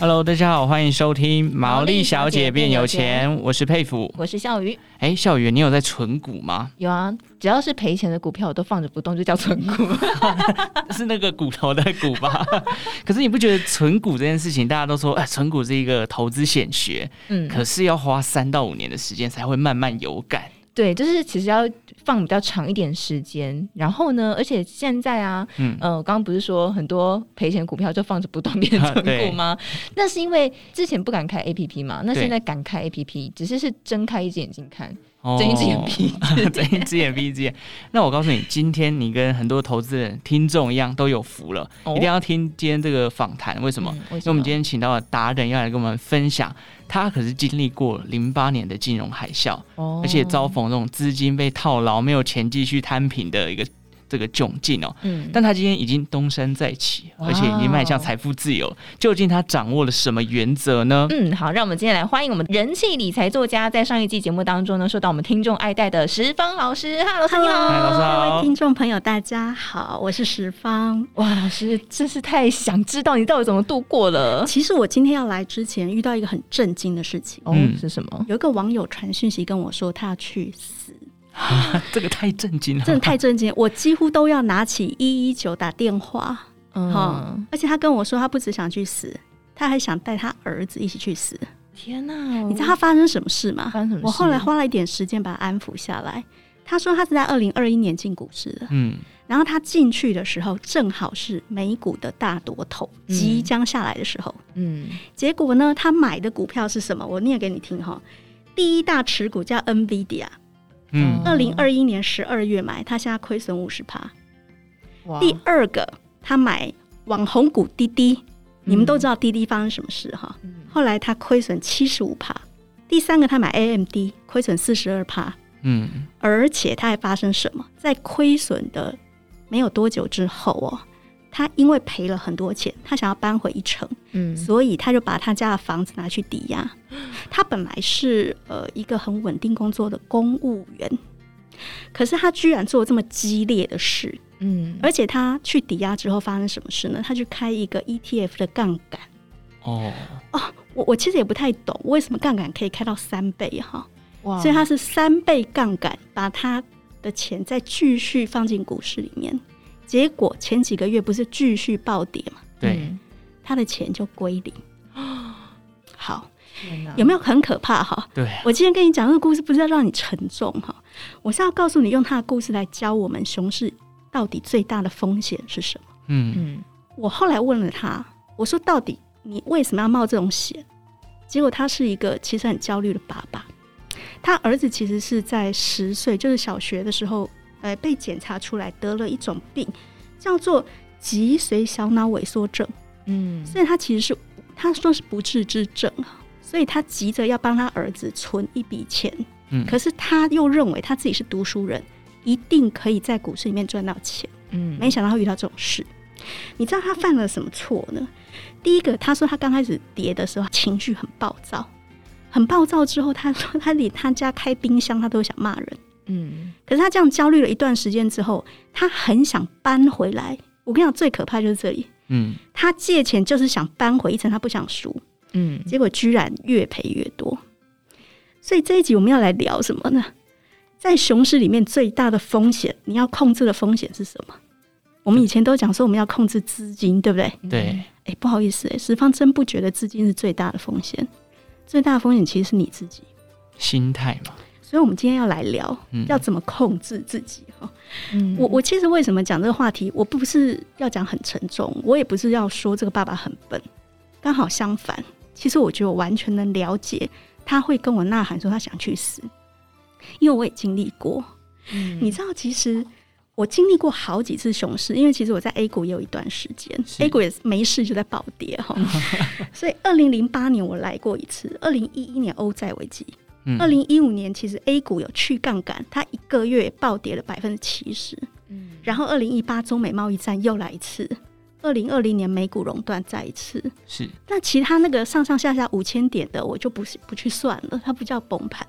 Hello，大家好，欢迎收听《毛利小姐变有钱》，我是佩服，我是笑鱼。哎，笑鱼，你有在存股吗？有啊，只要是赔钱的股票，我都放着不动，就叫存股。是那个骨头的股吧？可是你不觉得存股这件事情，大家都说，哎，存股是一个投资显学，嗯，可是要花三到五年的时间才会慢慢有感。对，就是其实要放比较长一点时间，然后呢，而且现在啊，嗯，呃，刚刚不是说很多赔钱股票就放着不动 变成股吗？啊、那是因为之前不敢开 APP 嘛，那现在敢开 APP，只是是睁开一只眼睛看。睁一只眼闭，睁一只眼闭一只眼。那我告诉你，今天你跟很多投资人、听众一样都有福了，哦、一定要听今天这个访谈。为什么？因为我们今天请到了达人要来跟我们分享，他可是经历过零八年的金融海啸，哦、而且遭逢这种资金被套牢、没有钱继续摊平的一个。这个窘境哦，嗯，但他今天已经东山再起，而且已经迈向财富自由。究竟他掌握了什么原则呢？嗯，好，让我们今天来欢迎我们人气理财作家，在上一季节目当中呢，受到我们听众爱戴的十方老师。哈，老师你好，老师好，各位听众朋友大家好，我是十方。哇，老师真是太想知道你到底怎么度过了。其实我今天要来之前遇到一个很震惊的事情，嗯，是什么？有一个网友传讯息跟我说，他要去死。啊，这个太震惊了！真的太震惊，我几乎都要拿起一一九打电话。嗯，而且他跟我说，他不只想去死，他还想带他儿子一起去死。天哪！你知道他发生什么事吗？发生什么事？我后来花了一点时间把他安抚下来。他说他是在二零二一年进股市的，嗯，然后他进去的时候正好是美股的大多头即将下来的时候，嗯，结果呢，他买的股票是什么？我念给你听哈。第一大持股叫 NVIDIA。嗯，二零二一年十二月买，他现在亏损五十趴。第二个，他买网红股滴滴，嗯、你们都知道滴滴发生什么事哈。嗯、后来他亏损七十五趴。第三个，他买 AMD，亏损四十二趴。嗯，而且他还发生什么？在亏损的没有多久之后哦。他因为赔了很多钱，他想要搬回一城，嗯，所以他就把他家的房子拿去抵押。他本来是呃一个很稳定工作的公务员，可是他居然做这么激烈的事，嗯，而且他去抵押之后发生什么事呢？他去开一个 ETF 的杠杆。哦哦，我我其实也不太懂为什么杠杆可以开到三倍哈，哇！所以他是三倍杠杆，把他的钱再继续放进股市里面。结果前几个月不是继续暴跌嘛？对，他的钱就归零。好，哪有没有很可怕哈？对，我今天跟你讲这个故事，不是要让你沉重哈，我是要告诉你，用他的故事来教我们熊市到底最大的风险是什么。嗯嗯，我后来问了他，我说到底你为什么要冒这种险？结果他是一个其实很焦虑的爸爸，他儿子其实是在十岁，就是小学的时候。呃，被检查出来得了一种病，叫做脊髓小脑萎缩症。嗯，所以他其实是他说是不治之症啊，所以他急着要帮他儿子存一笔钱。嗯，可是他又认为他自己是读书人，一定可以在股市里面赚到钱。嗯，没想到会遇到这种事。你知道他犯了什么错呢？第一个，他说他刚开始跌的时候情绪很暴躁，很暴躁之后，他说他连他家开冰箱他都想骂人。嗯，可是他这样焦虑了一段时间之后，他很想搬回来。我跟你讲，最可怕就是这里。嗯，他借钱就是想搬回一层，他不想输。嗯，结果居然越赔越多。所以这一集我们要来聊什么呢？在熊市里面最大的风险，你要控制的风险是什么？我们以前都讲说我们要控制资金，对不对？对。哎、欸，不好意思、欸，哎，十方真不觉得资金是最大的风险。最大的风险其实是你自己心态嘛。所以，我们今天要来聊，要怎么控制自己哈。嗯、我我其实为什么讲这个话题？我不是要讲很沉重，我也不是要说这个爸爸很笨，刚好相反。其实我觉得我完全能了解他会跟我呐喊说他想去死，因为我也经历过。嗯、你知道，其实我经历过好几次熊市，因为其实我在 A 股也有一段时间，A 股也是没事就在暴跌哈。所以，二零零八年我来过一次，二零一一年欧债危机。二零一五年，其实 A 股有去杠杆，它一个月暴跌了百分之七十。嗯，然后二零一八中美贸易战又来一次，二零二零年美股熔断再一次是，那其他那个上上下下五千点的，我就不不去算了，它不叫崩盘。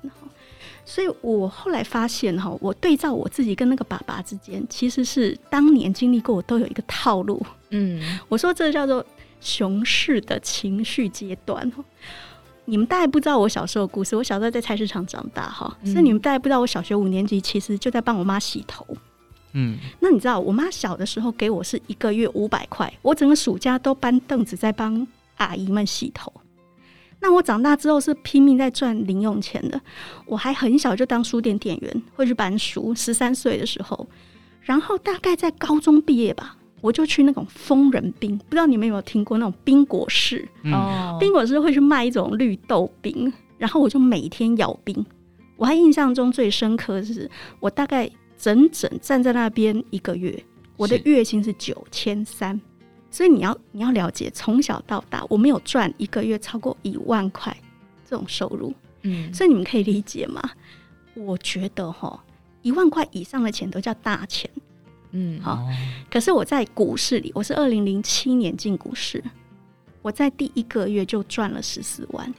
所以我后来发现哈，我对照我自己跟那个爸爸之间，其实是当年经历过，我都有一个套路。嗯，我说这叫做熊市的情绪阶段。你们大概不知道我小时候的故事，我小时候在菜市场长大哈，所以你们大概不知道我小学五年级其实就在帮我妈洗头。嗯，那你知道我妈小的时候给我是一个月五百块，我整个暑假都搬凳子在帮阿姨们洗头。那我长大之后是拼命在赚零用钱的，我还很小就当书店店员，会去搬书。十三岁的时候，然后大概在高中毕业吧，我就去那种疯人冰，不知道你们有没有听过那种冰果室？哦、嗯，冰果室会去卖一种绿豆冰，然后我就每天咬冰。我还印象中最深刻的是，我大概整整站在那边一个月，我的月薪是九千三。所以你要你要了解，从小到大我没有赚一个月超过一万块这种收入，嗯，所以你们可以理解吗？我觉得哈，一万块以上的钱都叫大钱，嗯，好。可是我在股市里，我是二零零七年进股市，我在第一个月就赚了十四万，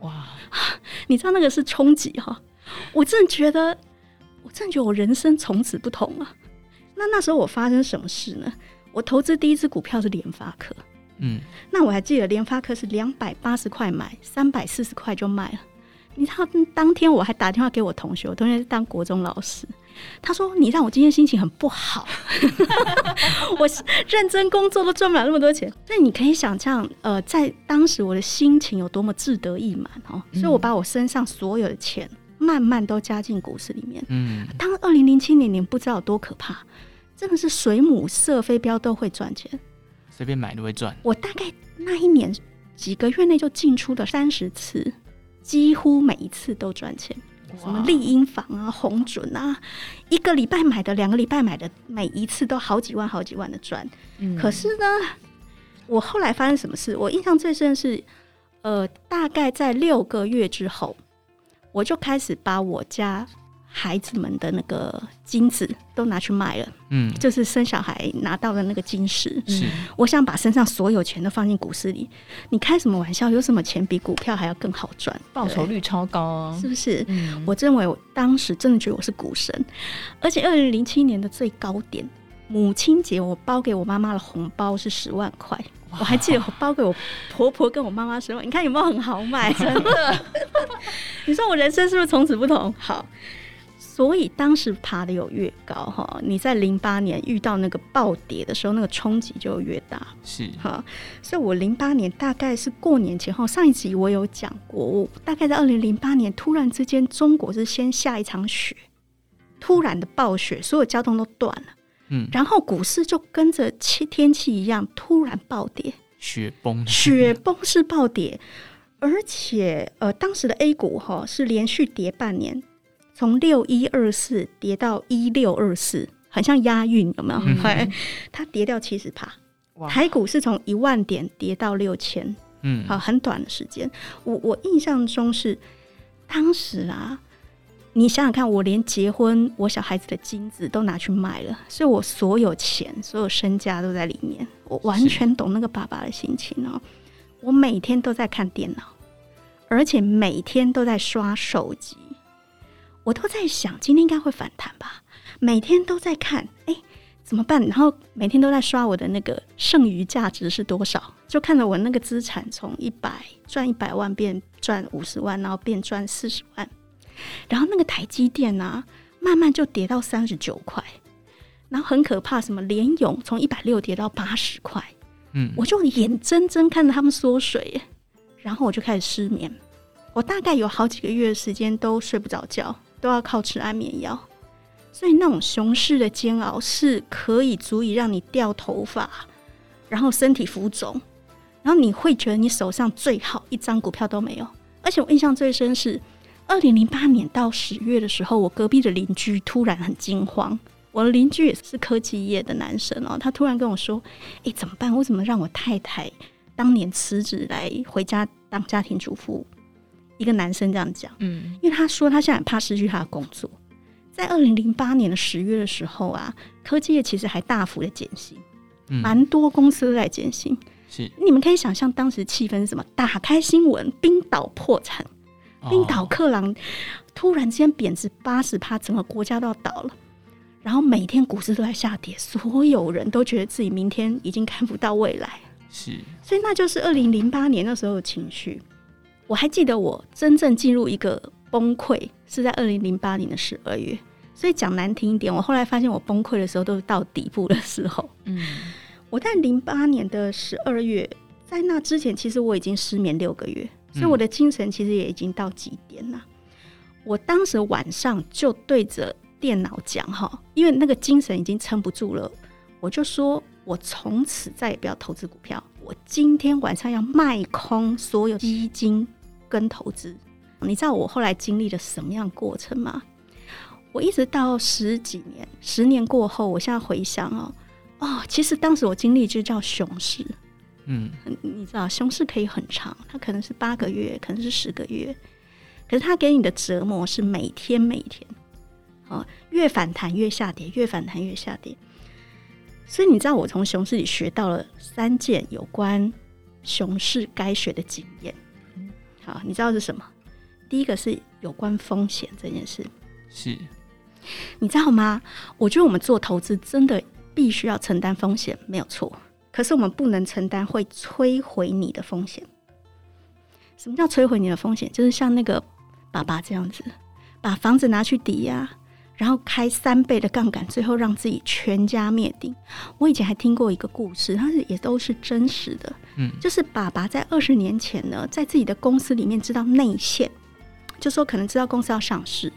哇！你知道那个是冲击哈，我真的觉得，我真的觉得我人生从此不同了。那那时候我发生什么事呢？我投资第一支股票是联发科，嗯，那我还记得联发科是两百八十块买，三百四十块就卖了。你知道当天我还打电话给我同学，我同学是当国中老师，他说：“你让我今天心情很不好，我认真工作都赚不了那么多钱。”那你可以想象，呃，在当时我的心情有多么志得意满哦，所以我把我身上所有的钱慢慢都加进股市里面。嗯，当二零零七年，你们不知道有多可怕。真的是水母射飞镖都会赚钱，随便买都会赚。我大概那一年几个月内就进出了三十次，几乎每一次都赚钱。什么丽婴房啊、红准啊，一个礼拜买的、两个礼拜买的，每一次都好几万、好几万的赚。嗯。可是呢，我后来发生什么事？我印象最深的是，呃，大概在六个月之后，我就开始把我家。孩子们的那个金子都拿去卖了，嗯，就是生小孩拿到的那个金石。是，我想把身上所有钱都放进股市里。你开什么玩笑？有什么钱比股票还要更好赚？报酬率超高啊，是不是？嗯，我认为我当时真的觉得我是股神，而且二零零七年的最高点，母亲节我包给我妈妈的红包是十万块，我还记得我包给我婆婆跟我妈妈十万，你看有没有很豪迈？真的，你说我人生是不是从此不同？好。所以当时爬的有越高哈，你在零八年遇到那个暴跌的时候，那个冲击就越大。是哈，所以我零八年大概是过年前后，上一集我有讲过，我大概在二零零八年突然之间，中国是先下一场雪，突然的暴雪，所有交通都断了。嗯，然后股市就跟着气天气一样突然暴跌，雪崩，雪崩式暴跌，而且呃，当时的 A 股哈是连续跌半年。从六一二四跌到一六二四，很像押韵，有没有？嗯、它跌掉七十趴。台股是从一万点跌到六千，嗯，好，很短的时间。我我印象中是当时啊，你想想看，我连结婚我小孩子的金子都拿去卖了，所以我所有钱、所有身家都在里面。我完全懂那个爸爸的心情哦。我每天都在看电脑，而且每天都在刷手机。我都在想，今天应该会反弹吧？每天都在看，哎、欸，怎么办？然后每天都在刷我的那个剩余价值是多少？就看着我那个资产从一百赚一百万变赚五十万，然后变赚四十万，然后那个台积电啊，慢慢就跌到三十九块，然后很可怕，什么联勇从一百六跌到八十块，嗯，我就眼睁睁看着他们缩水，然后我就开始失眠，我大概有好几个月的时间都睡不着觉。都要靠吃安眠药，所以那种熊市的煎熬是可以足以让你掉头发，然后身体浮肿，然后你会觉得你手上最好一张股票都没有。而且我印象最深是二零零八年到十月的时候，我隔壁的邻居突然很惊慌。我的邻居也是科技业的男生哦，他突然跟我说：“哎，怎么办？为什么让我太太当年辞职来回家当家庭主妇？”一个男生这样讲，嗯，因为他说他现在很怕失去他的工作。在二零零八年的十月的时候啊，科技业其实还大幅的减薪，蛮多公司都在减薪。是，你们可以想象当时气氛是什么？打开新闻，冰岛破产，冰岛克朗突然之间贬值八十趴，整个国家都要倒了。然后每天股市都在下跌，所有人都觉得自己明天已经看不到未来。是，所以那就是二零零八年那时候的情绪。我还记得我真正进入一个崩溃是在二零零八年的十二月。所以讲难听一点，我后来发现我崩溃的时候都是到底部的时候。嗯。我在零八年的十二月，在那之前，其实我已经失眠六个月，所以我的精神其实也已经到极点了。我当时晚上就对着电脑讲哈，因为那个精神已经撑不住了，我就说我从此再也不要投资股票，我今天晚上要卖空所有基金跟投资。你知道我后来经历了什么样过程吗？我一直到十几年，十年过后，我现在回想哦。哦，其实当时我经历就叫熊市，嗯，你知道熊市可以很长，它可能是八个月，可能是十个月，可是它给你的折磨是每天每天，哦，越反弹越下跌，越反弹越下跌。所以你知道我从熊市里学到了三件有关熊市该学的经验，好，你知道是什么？第一个是有关风险这件事，是，你知道吗？我觉得我们做投资真的。必须要承担风险，没有错。可是我们不能承担会摧毁你的风险。什么叫摧毁你的风险？就是像那个爸爸这样子，把房子拿去抵押，然后开三倍的杠杆，最后让自己全家灭顶。我以前还听过一个故事，它是也都是真实的。嗯，就是爸爸在二十年前呢，在自己的公司里面知道内线，就说可能知道公司要上市，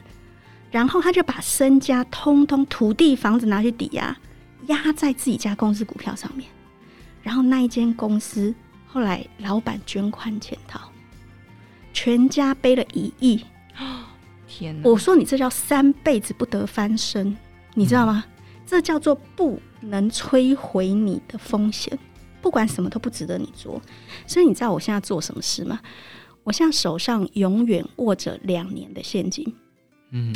然后他就把身家通通土地房子拿去抵押。压在自己家公司股票上面，然后那一间公司后来老板捐款潜逃，全家背了一亿。天哪！我说你这叫三辈子不得翻身，你知道吗？嗯、这叫做不能摧毁你的风险，不管什么都不值得你做。所以你知道我现在做什么事吗？我现在手上永远握着两年的现金，嗯，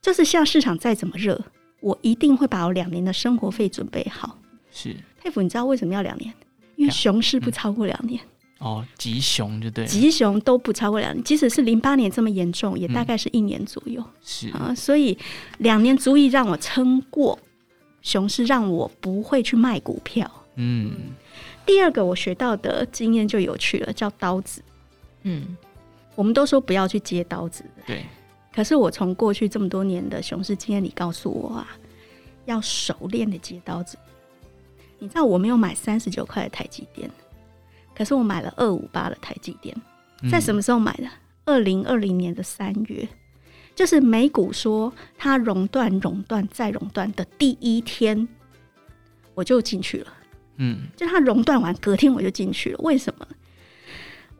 就是像市场再怎么热。我一定会把我两年的生活费准备好。是佩服，你知道为什么要两年？因为熊市不超过两年。嗯、哦，急熊就对，急熊都不超过两年。即使是零八年这么严重，也大概是一年左右。嗯、是啊，所以两年足以让我撑过熊市，让我不会去卖股票。嗯。第二个我学到的经验就有趣了，叫刀子。嗯，我们都说不要去接刀子。对。可是我从过去这么多年的熊市经验里告诉我啊，要熟练的接刀子。你知道我没有买三十九块的台积电，可是我买了二五八的台积电，在什么时候买的？二零二零年的三月，就是美股说它熔断、熔断再熔断的第一天，我就进去了。嗯，就它熔断完隔天我就进去了。为什么？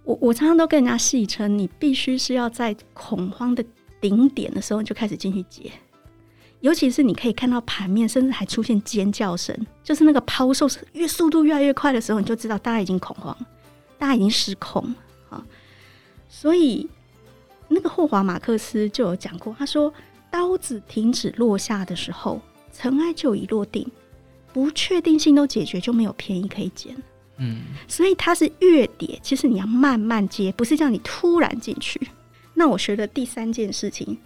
我我常常都跟人家戏称，你必须是要在恐慌的。顶点的时候你就开始进去接，尤其是你可以看到盘面，甚至还出现尖叫声，就是那个抛售越速度越来越快的时候，你就知道大家已经恐慌，大家已经失控啊。所以那个霍华马克思就有讲过，他说：“刀子停止落下的时候，尘埃就已落定，不确定性都解决，就没有便宜可以捡。”嗯，所以它是越跌，其实你要慢慢接，不是叫你突然进去。那我学的第三件事情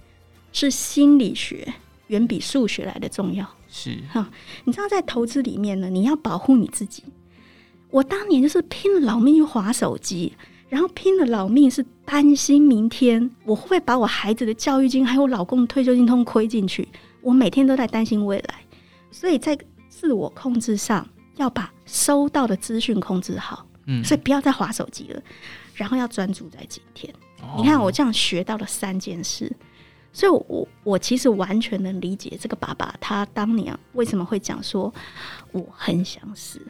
是心理学远比数学来的重要。是哈，你知道在投资里面呢，你要保护你自己。我当年就是拼了老命去划手机，然后拼了老命是担心明天我会不会把我孩子的教育金还有我老公的退休金通亏进去。我每天都在担心未来，所以在自我控制上要把收到的资讯控制好。嗯，所以不要再划手机了，然后要专注在今天。你看我这样学到了三件事，所以我我其实完全能理解这个爸爸他当年为什么会讲说我很想死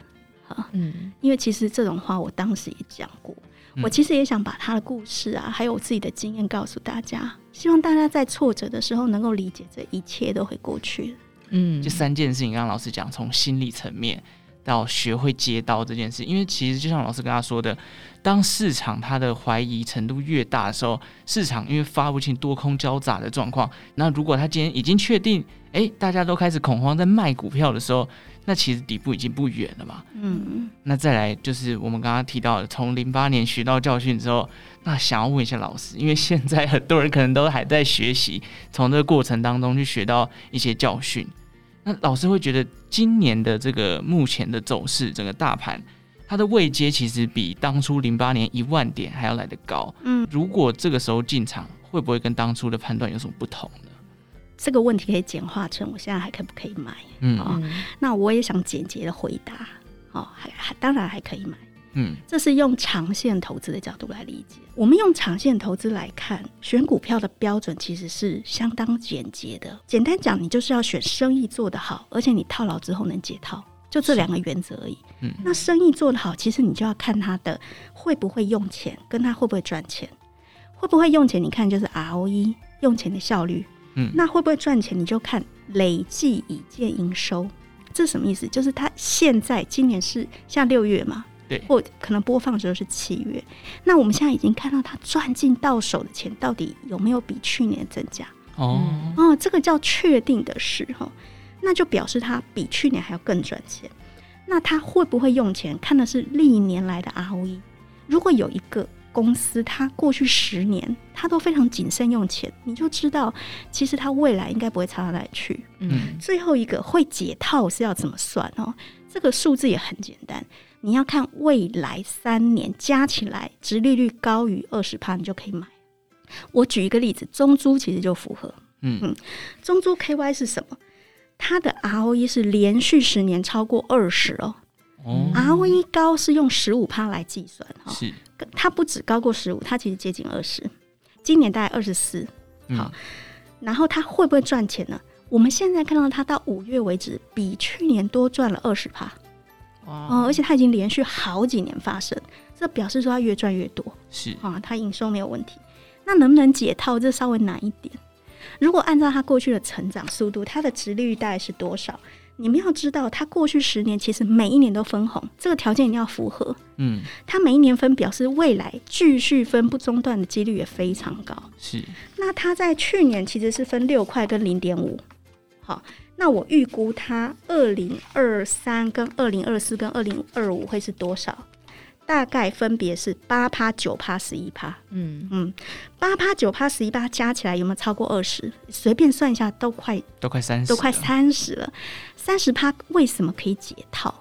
啊，嗯，因为其实这种话我当时也讲过，我其实也想把他的故事啊，还有我自己的经验告诉大家，希望大家在挫折的时候能够理解这一切都会过去。嗯，这三件事情刚刚老师讲，从心理层面。到学会接刀这件事，因为其实就像老师跟他说的，当市场它的怀疑程度越大的时候，市场因为发不清多空交杂的状况，那如果他今天已经确定，哎，大家都开始恐慌在卖股票的时候，那其实底部已经不远了嘛。嗯，那再来就是我们刚刚提到的，从零八年学到教训之后，那想要问一下老师，因为现在很多人可能都还在学习，从这个过程当中去学到一些教训。那老师会觉得今年的这个目前的走势，整个大盘它的位阶其实比当初零八年一万点还要来得高。嗯，如果这个时候进场，会不会跟当初的判断有什么不同呢？这个问题可以简化成：我现在还可不可以买？嗯，哦，那我也想简洁的回答。哦，还还当然还可以买。嗯，这是用长线投资的角度来理解。我们用长线投资来看，选股票的标准其实是相当简洁的。简单讲，你就是要选生意做得好，而且你套牢之后能解套，就这两个原则而已。嗯，那生意做得好，其实你就要看他的会不会用钱，跟他会不会赚钱。会不会用钱？你看就是 ROE 用钱的效率。嗯，那会不会赚钱？你就看累计已见营收，这是什么意思？就是他现在今年是像六月嘛，对，或可能播放的时候是七月。那我们现在已经看到他赚进到手的钱到底有没有比去年增加？哦哦，这个叫确定的事哈，那就表示它比去年还要更赚钱。那它会不会用钱？看的是历年来的 ROE。如果有一个。公司它过去十年，它都非常谨慎用钱，你就知道，其实它未来应该不会差到哪里去。嗯，最后一个会解套是要怎么算哦？这个数字也很简单，你要看未来三年加起来殖利率高于二十趴，你就可以买。我举一个例子，中租其实就符合。嗯嗯，中租 KY 是什么？它的 ROE 是连续十年超过二十哦。哦，ROE 高是用十五趴来计算哈。是。它不止高过十五，它其实接近二十，今年大概二十四。好，嗯、然后它会不会赚钱呢？我们现在看到它到五月为止，比去年多赚了二十趴。哇、嗯！而且它已经连续好几年发生，这表示说它越赚越多。是啊，它营收没有问题。那能不能解套？这稍微难一点。如果按照它过去的成长速度，它的殖利率大概是多少？你们要知道，它过去十年其实每一年都分红，这个条件一定要符合。嗯，它每一年分，表示未来继续分不中断的几率也非常高。是，那它在去年其实是分六块跟零点五。好，那我预估它二零二三跟二零二四跟二零二五会是多少？大概分别是八趴、九趴、十一趴。嗯嗯，八趴、九趴、十一趴加起来有没有超过二十？随便算一下，都快都快三十，都快三十了。三十趴为什么可以解套？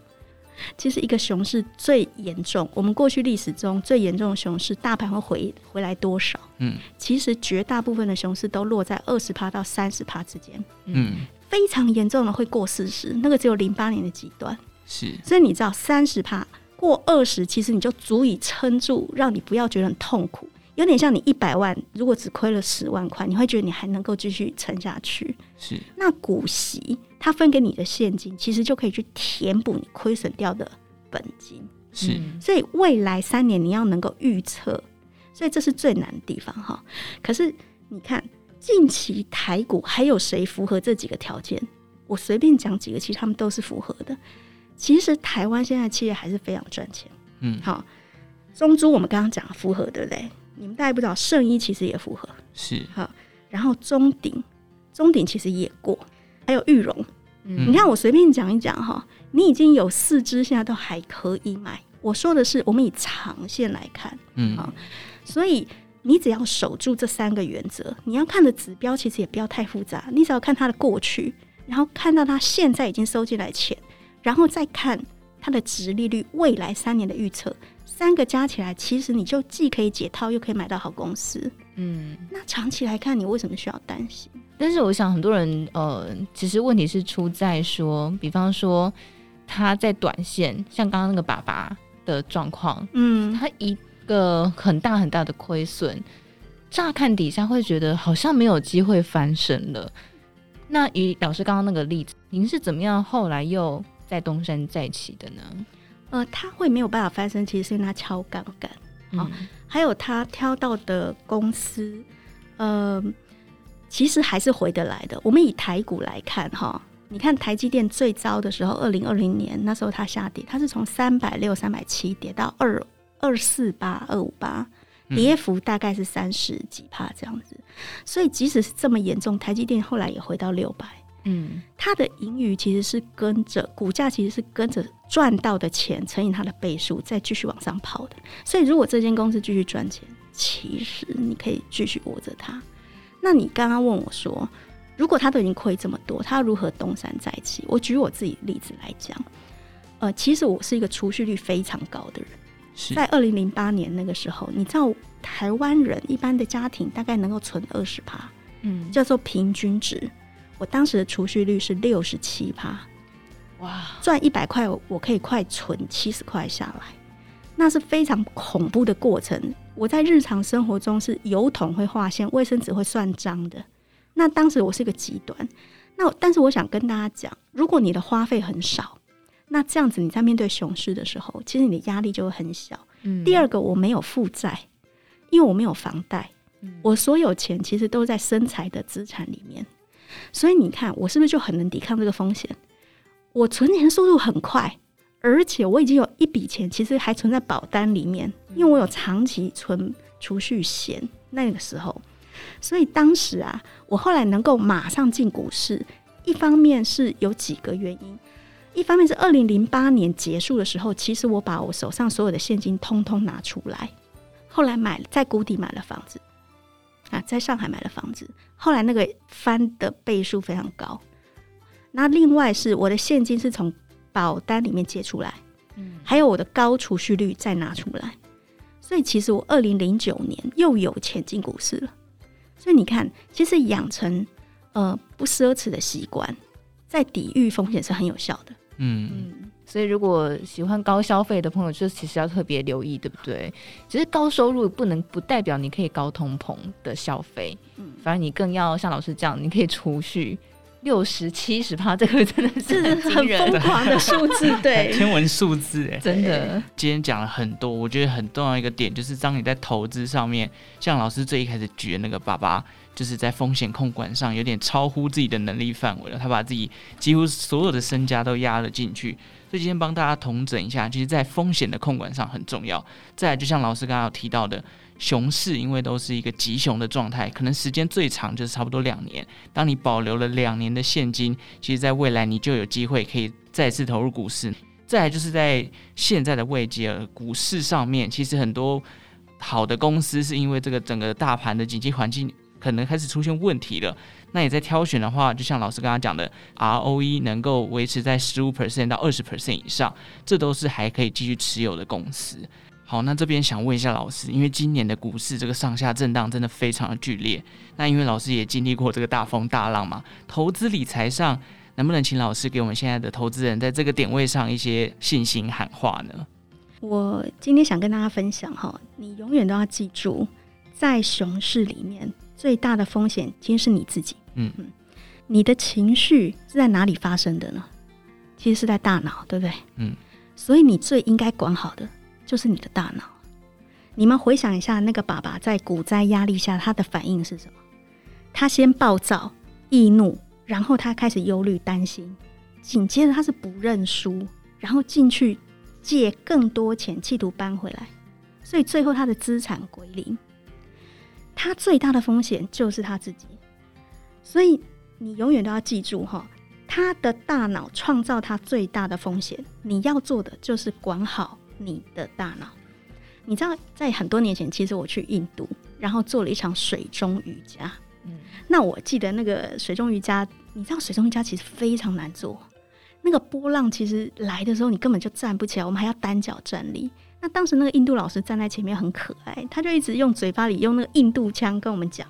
其实一个熊市最严重，我们过去历史中最严重的熊市，大盘会回回来多少？嗯，其实绝大部分的熊市都落在二十趴到三十趴之间。嗯，非常严重的会过四十，那个只有零八年的极端。是，所以你知道三十趴。过二十，其实你就足以撑住，让你不要觉得很痛苦。有点像你一百万，如果只亏了十万块，你会觉得你还能够继续撑下去。是，那股息它分给你的现金，其实就可以去填补你亏损掉的本金。是，所以未来三年你要能够预测，所以这是最难的地方哈。可是你看，近期台股还有谁符合这几个条件？我随便讲几个，其实他们都是符合的。其实台湾现在企业还是非常赚钱，嗯，好，中珠我们刚刚讲符合对不对？你们大家不知道圣一其实也符合，是。好，然后中鼎，中鼎其实也过，还有玉荣，嗯，你看我随便讲一讲哈，你已经有四支现在都还可以买。我说的是我们以长线来看，嗯，好，所以你只要守住这三个原则，你要看的指标其实也不要太复杂，你只要看它的过去，然后看到它现在已经收进来钱。然后再看它的值利率，未来三年的预测，三个加起来，其实你就既可以解套，又可以买到好公司。嗯，那长期来看，你为什么需要担心？但是我想很多人，呃，其实问题是出在说，比方说他在短线，像刚刚那个爸爸的状况，嗯，他一个很大很大的亏损，乍看底下会觉得好像没有机会翻身了。那以老师刚刚那个例子，您是怎么样后来又？在东山再起的呢？呃，他会没有办法翻身，其实是因为他敲杠杆，好、嗯，还有他挑到的公司，呃，其实还是回得来的。我们以台股来看，哈，你看台积电最糟的时候，二零二零年那时候它下跌，它是从三百六、三百七跌到二二四八、二五八，跌幅大概是三十几帕这样子。所以即使是这么严重，台积电后来也回到六百。嗯，它的盈余其实是跟着股价，其实是跟着赚到的钱乘以它的倍数，再继续往上跑的。所以，如果这间公司继续赚钱，其实你可以继续握着它。那你刚刚问我说，如果他都已经亏这么多，他如何东山再起？我举我自己例子来讲，呃，其实我是一个储蓄率非常高的人。在二零零八年那个时候，你知道台湾人一般的家庭大概能够存二十趴，嗯，叫做平均值。我当时的储蓄率是六十七趴，哇，赚一百块我可以快存七十块下来，那是非常恐怖的过程。我在日常生活中是油桶会划线，卫生纸会算账的。那当时我是一个极端。那但是我想跟大家讲，如果你的花费很少，那这样子你在面对熊市的时候，其实你的压力就会很小。嗯。第二个，我没有负债，因为我没有房贷，我所有钱其实都在生财的资产里面。所以你看，我是不是就很能抵抗这个风险？我存钱速度很快，而且我已经有一笔钱，其实还存在保单里面，因为我有长期存储蓄险。那个时候，所以当时啊，我后来能够马上进股市，一方面是有几个原因，一方面是二零零八年结束的时候，其实我把我手上所有的现金通通拿出来，后来买在谷底买了房子。啊，在上海买了房子，后来那个翻的倍数非常高。那另外是我的现金是从保单里面借出来，嗯，还有我的高储蓄率再拿出来，所以其实我二零零九年又有钱进股市了。所以你看，其实养成呃不奢侈的习惯，在抵御风险是很有效的。嗯嗯。所以，如果喜欢高消费的朋友，就其实要特别留意，对不对？其实高收入不能不代表你可以高通膨的消费，嗯，反而你更要像老师这样，你可以储蓄六十七十趴，这个真的是很疯狂的数字，对，天文数字，哎，真的。今天讲了很多，我觉得很重要一个点就是，当你在投资上面，像老师最一开始举的那个爸爸，就是在风险控管上有点超乎自己的能力范围了，他把自己几乎所有的身家都压了进去。所以今天帮大家统整一下，其实，在风险的控管上很重要。再来，就像老师刚刚有提到的，熊市因为都是一个极熊的状态，可能时间最长就是差不多两年。当你保留了两年的现金，其实在未来你就有机会可以再次投入股市。再来，就是在现在的位阶股市上面，其实很多好的公司是因为这个整个大盘的经济环境可能开始出现问题了。那你在挑选的话，就像老师刚刚讲的，ROE 能够维持在十五 percent 到二十 percent 以上，这都是还可以继续持有的公司。好，那这边想问一下老师，因为今年的股市这个上下震荡真的非常的剧烈，那因为老师也经历过这个大风大浪嘛，投资理财上能不能请老师给我们现在的投资人在这个点位上一些信心喊话呢？我今天想跟大家分享哈，你永远都要记住，在熊市里面最大的风险其实是你自己。嗯嗯，你的情绪是在哪里发生的呢？其实是在大脑，对不对？嗯，所以你最应该管好的就是你的大脑。你们回想一下，那个爸爸在股灾压力下，他的反应是什么？他先暴躁、易怒，然后他开始忧虑、担心，紧接着他是不认输，然后进去借更多钱，企图搬回来，所以最后他的资产归零。他最大的风险就是他自己。所以你永远都要记住哈，他的大脑创造他最大的风险。你要做的就是管好你的大脑。你知道，在很多年前，其实我去印度，然后做了一场水中瑜伽。嗯，那我记得那个水中瑜伽，你知道水中瑜伽其实非常难做。那个波浪其实来的时候，你根本就站不起来，我们还要单脚站立。那当时那个印度老师站在前面很可爱，他就一直用嘴巴里用那个印度腔跟我们讲。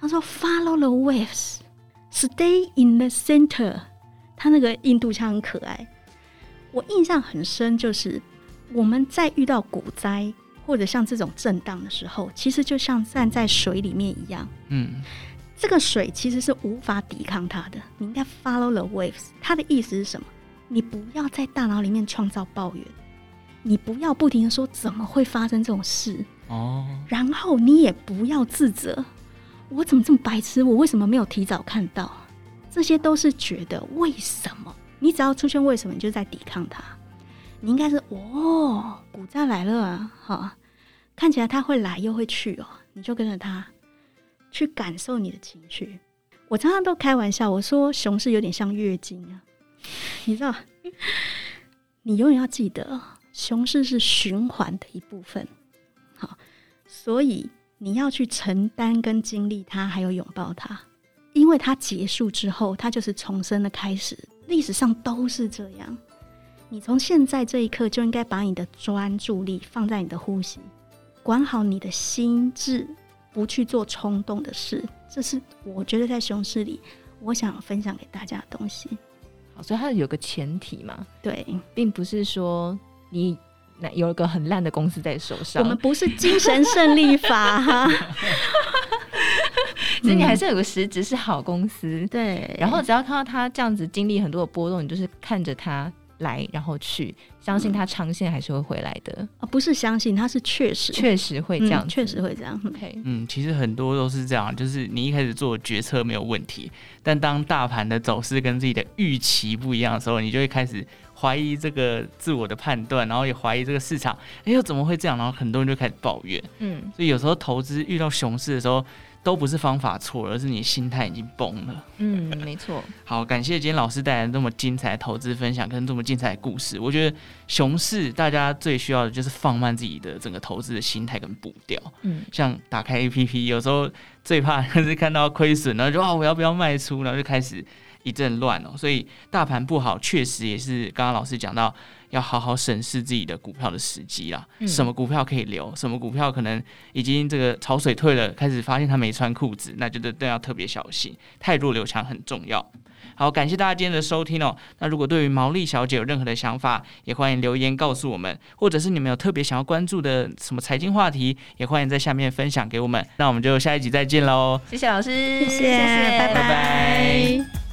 他说：“Follow the waves, stay in the center。”他那个印度腔很可爱，我印象很深。就是我们在遇到股灾或者像这种震荡的时候，其实就像站在水里面一样。嗯，这个水其实是无法抵抗它的。你应该 follow the waves。它的意思是什么？你不要在大脑里面创造抱怨，你不要不停的说怎么会发生这种事哦，然后你也不要自责。我怎么这么白痴？我为什么没有提早看到？这些都是觉得为什么？你只要出现为什么，你就在抵抗它。你应该是哦，股灾来了啊，哈，看起来它会来又会去哦，你就跟着它去感受你的情绪。我常常都开玩笑，我说熊市有点像月经啊，你知道，你永远要记得，熊市是循环的一部分。好，所以你要去承担跟经历它，还有拥抱它，因为它结束之后，它就是重生的开始。历史上都是这样。你从现在这一刻就应该把你的专注力放在你的呼吸，管好你的心智，不去做冲动的事。这是我觉得在熊市里，我想分享给大家的东西。好，所以它有个前提嘛，对，并不是说你那有一个很烂的公司在手上。我们不是精神胜利法哈，所以你还是有个实质是好公司。对，然后只要看到他这样子经历很多的波动，你就是看着它。来，然后去，相信他长线还是会回来的。啊、哦，不是相信，他是确实，确实会这样，嗯，确实会这样。OK，嗯，其实很多都是这样，就是你一开始做决策没有问题，但当大盘的走势跟自己的预期不一样的时候，你就会开始怀疑这个自我的判断，然后也怀疑这个市场，哎，又怎么会这样？然后很多人就开始抱怨。嗯，所以有时候投资遇到熊市的时候。都不是方法错，而是你心态已经崩了。嗯，没错。好，感谢今天老师带来这么精彩的投资分享跟这么精彩的故事。我觉得熊市大家最需要的就是放慢自己的整个投资的心态跟步调。嗯，像打开 APP，有时候最怕就是看到亏损，然后就啊，我要不要卖出？然后就开始一阵乱哦。所以大盘不好，确实也是刚刚老师讲到。要好好审视自己的股票的时机啦，嗯、什么股票可以留，什么股票可能已经这个潮水退了，开始发现他没穿裤子，那就都要特别小心。太弱留强很重要。好，感谢大家今天的收听哦。那如果对于毛利小姐有任何的想法，也欢迎留言告诉我们，或者是你们有特别想要关注的什么财经话题，也欢迎在下面分享给我们。那我们就下一集再见喽。谢谢老师，谢谢，拜拜。拜拜。